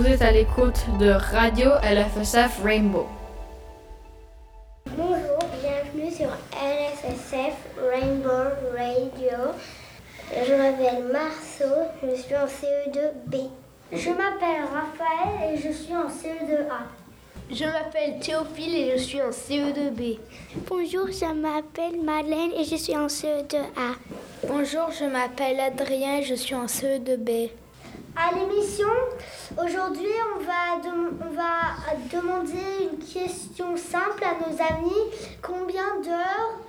Vous êtes à l'écoute de Radio LFSF Rainbow. Bonjour, bienvenue sur LSSF Rainbow Radio. Je m'appelle Marceau, je suis en CE2B. Je m'appelle Raphaël et je suis en CE2A. Je m'appelle Théophile et je suis en CE2B. Bonjour, je m'appelle Madeleine et je suis en CE2A. Bonjour, je m'appelle Adrien et je suis en CE2B. À l'émission, aujourd'hui, on va, on va demander une question simple à nos amis. Combien d'heures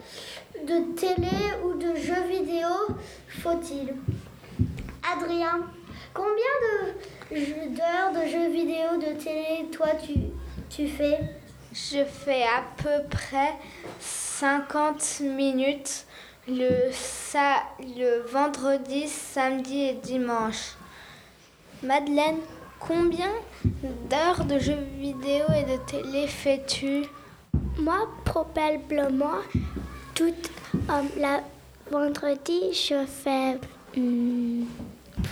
de télé ou de jeux vidéo faut-il? Adrien, combien d'heures de, jeux vidéo, de télé, toi, tu, tu fais? Je fais à peu près 50 minutes le, ça, le vendredi, samedi et dimanche. Madeleine, combien d'heures de jeux vidéo et de télé fais-tu? Moi, probablement, tout euh, la vendredi, je fais hmm,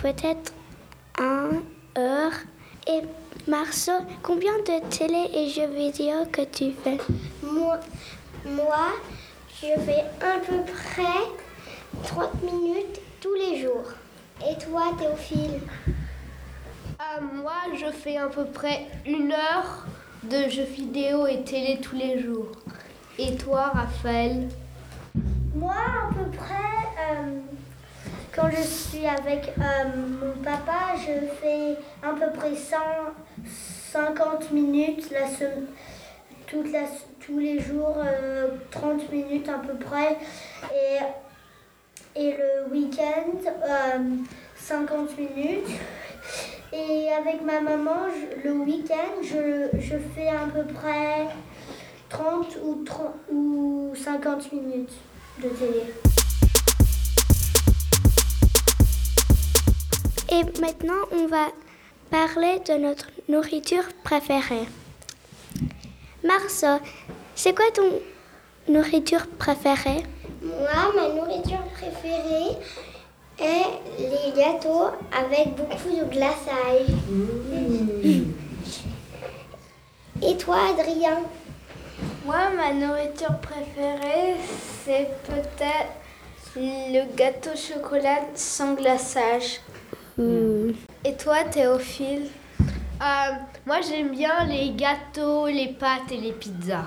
peut-être un heure. Et Marceau, combien de télé et jeux vidéo que tu fais? Moi, moi je fais à peu près 30 minutes tous les jours. Et toi, Théophile? Moi, je fais à peu près une heure de jeux vidéo et télé tous les jours. Et toi, Raphaël? Moi, à peu près, euh, quand je suis avec euh, mon papa, je fais à peu près 150 minutes la la, tous les jours, 30 minutes à peu près. Et, et le week-end, 50 minutes. Et avec ma maman, le week-end, je, fais à peu près 30 ou, 30 ou 50 minutes de télé. Et maintenant, on va parler de notre nourriture préférée. Marceau, c'est quoi ton nourriture préférée? Moi, ma nourriture préférée, et les gâteaux avec beaucoup de glaçage. Mmh. Et toi, Adrien? Moi, ma nourriture préférée, c'est peut-être le gâteau chocolat sans glaçage. Mmh. Et toi, Théophile? Euh, Moi, j'aime bien les gâteaux, les pâtes et les pizzas.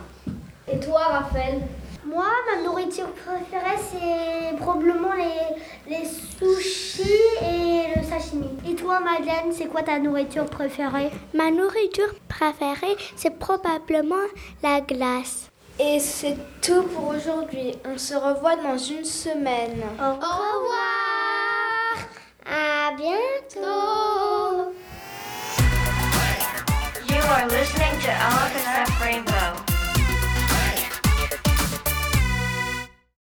Et toi, Raphaël? Moi, ma nourriture préférée, c'est probablement les, les sushis et le sashimi. Et toi, Madeleine, c'est quoi ta nourriture préférée? Ma nourriture préférée, c'est probablement la glace. Et c'est tout pour aujourd'hui. On se revoit dans une semaine. Au revoir. À bientôt. You are listening to